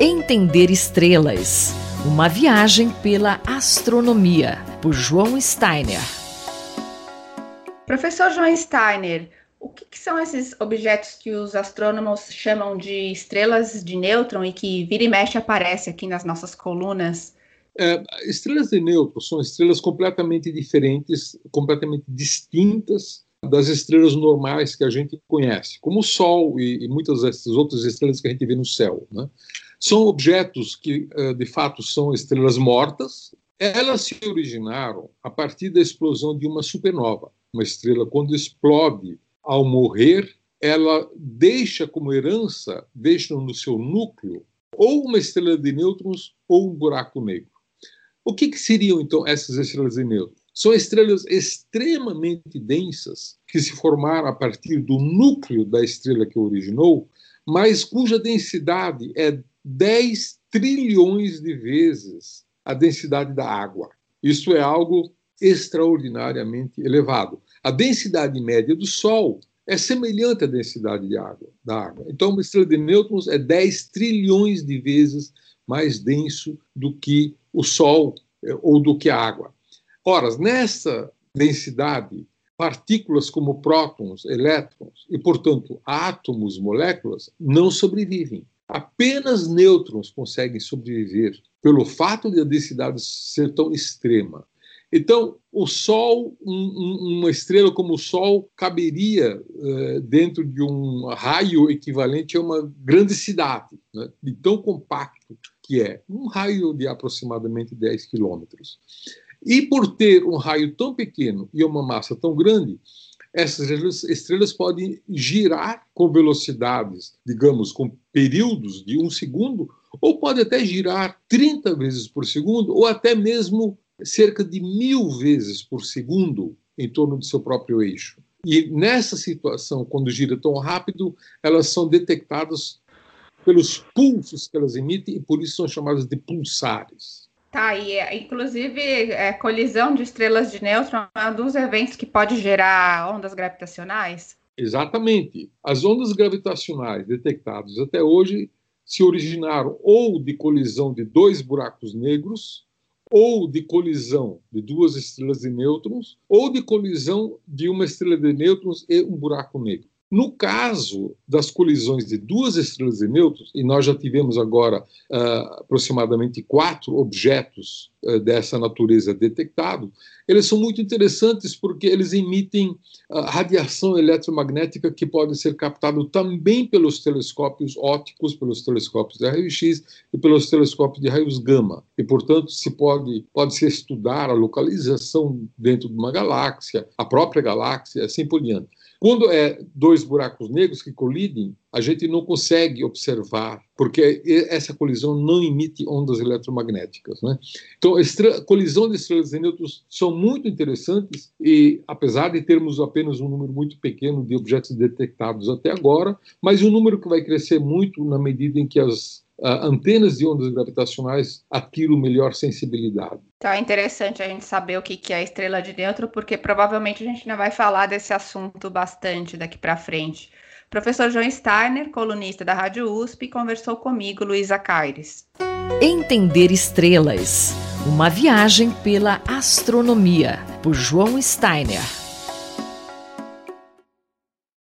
Entender Estrelas. Uma viagem pela astronomia, por João Steiner. Professor João Steiner, o que, que, são esses objetos que os astrônomos chamam de estrelas de nêutron e que vira e mexe aparece aqui nas nossas colunas? É, estrelas de nêutron são estrelas completamente diferentes, completamente distintas das estrelas normais que a gente conhece, como o Sol e, e muitas dessas outras estrelas que a gente vê no céu. Né? São objetos que, eh, de fato, são estrelas mortas. Elas se originaram a partir da explosão de uma supernova. Uma estrela, quando explode ao morrer, ela deixa como herança, deixa no seu núcleo, ou uma estrela de nêutrons ou um buraco negro. O que, que seriam, então, essas estrelas de nêutrons? São estrelas extremamente densas que se formaram a partir do núcleo da estrela que originou, mas cuja densidade é 10 trilhões de vezes a densidade da água. Isso é algo extraordinariamente elevado. A densidade média do Sol é semelhante à densidade de água, da água. Então, uma estrela de nêutrons é 10 trilhões de vezes mais denso do que o Sol eh, ou do que a água. Ora, nessa densidade, partículas como prótons, elétrons e, portanto, átomos, moléculas, não sobrevivem. Apenas nêutrons conseguem sobreviver pelo fato de a densidade ser tão extrema. Então, o Sol, um, uma estrela como o Sol, caberia uh, dentro de um raio equivalente a uma grande cidade, né, de tão compacto que é, um raio de aproximadamente 10 quilômetros. E por ter um raio tão pequeno e uma massa tão grande, essas estrelas podem girar com velocidades, digamos, com períodos de um segundo, ou pode até girar 30 vezes por segundo, ou até mesmo cerca de mil vezes por segundo em torno do seu próprio eixo. E nessa situação, quando gira tão rápido, elas são detectadas pelos pulsos que elas emitem e por isso são chamadas de pulsares. Tá, e é, inclusive é, colisão de estrelas de nêutron é um dos eventos que pode gerar ondas gravitacionais? Exatamente. As ondas gravitacionais detectadas até hoje se originaram ou de colisão de dois buracos negros, ou de colisão de duas estrelas de nêutrons, ou de colisão de uma estrela de nêutrons e um buraco negro. No caso das colisões de duas estrelas de nêutrons, e nós já tivemos agora uh, aproximadamente quatro objetos uh, dessa natureza detectados, eles são muito interessantes porque eles emitem uh, radiação eletromagnética que pode ser captada também pelos telescópios ópticos, pelos telescópios de raio-x e pelos telescópios de raios gama. E, portanto, se pode, pode se estudar a localização dentro de uma galáxia, a própria galáxia, assim por diante. Quando é dois buracos negros que colidem, a gente não consegue observar, porque essa colisão não emite ondas eletromagnéticas. Né? Então, colisão de estrelas e nêutrons são muito interessantes e, apesar de termos apenas um número muito pequeno de objetos detectados até agora, mas um número que vai crescer muito na medida em que as antenas de ondas gravitacionais adquiram melhor sensibilidade. Então é interessante a gente saber o que é estrela de nêutron, porque provavelmente a gente ainda vai falar desse assunto bastante daqui para frente. Professor João Steiner, colunista da Rádio USP, conversou comigo, Luísa Caires. Entender estrelas. Uma viagem pela astronomia, por João Steiner.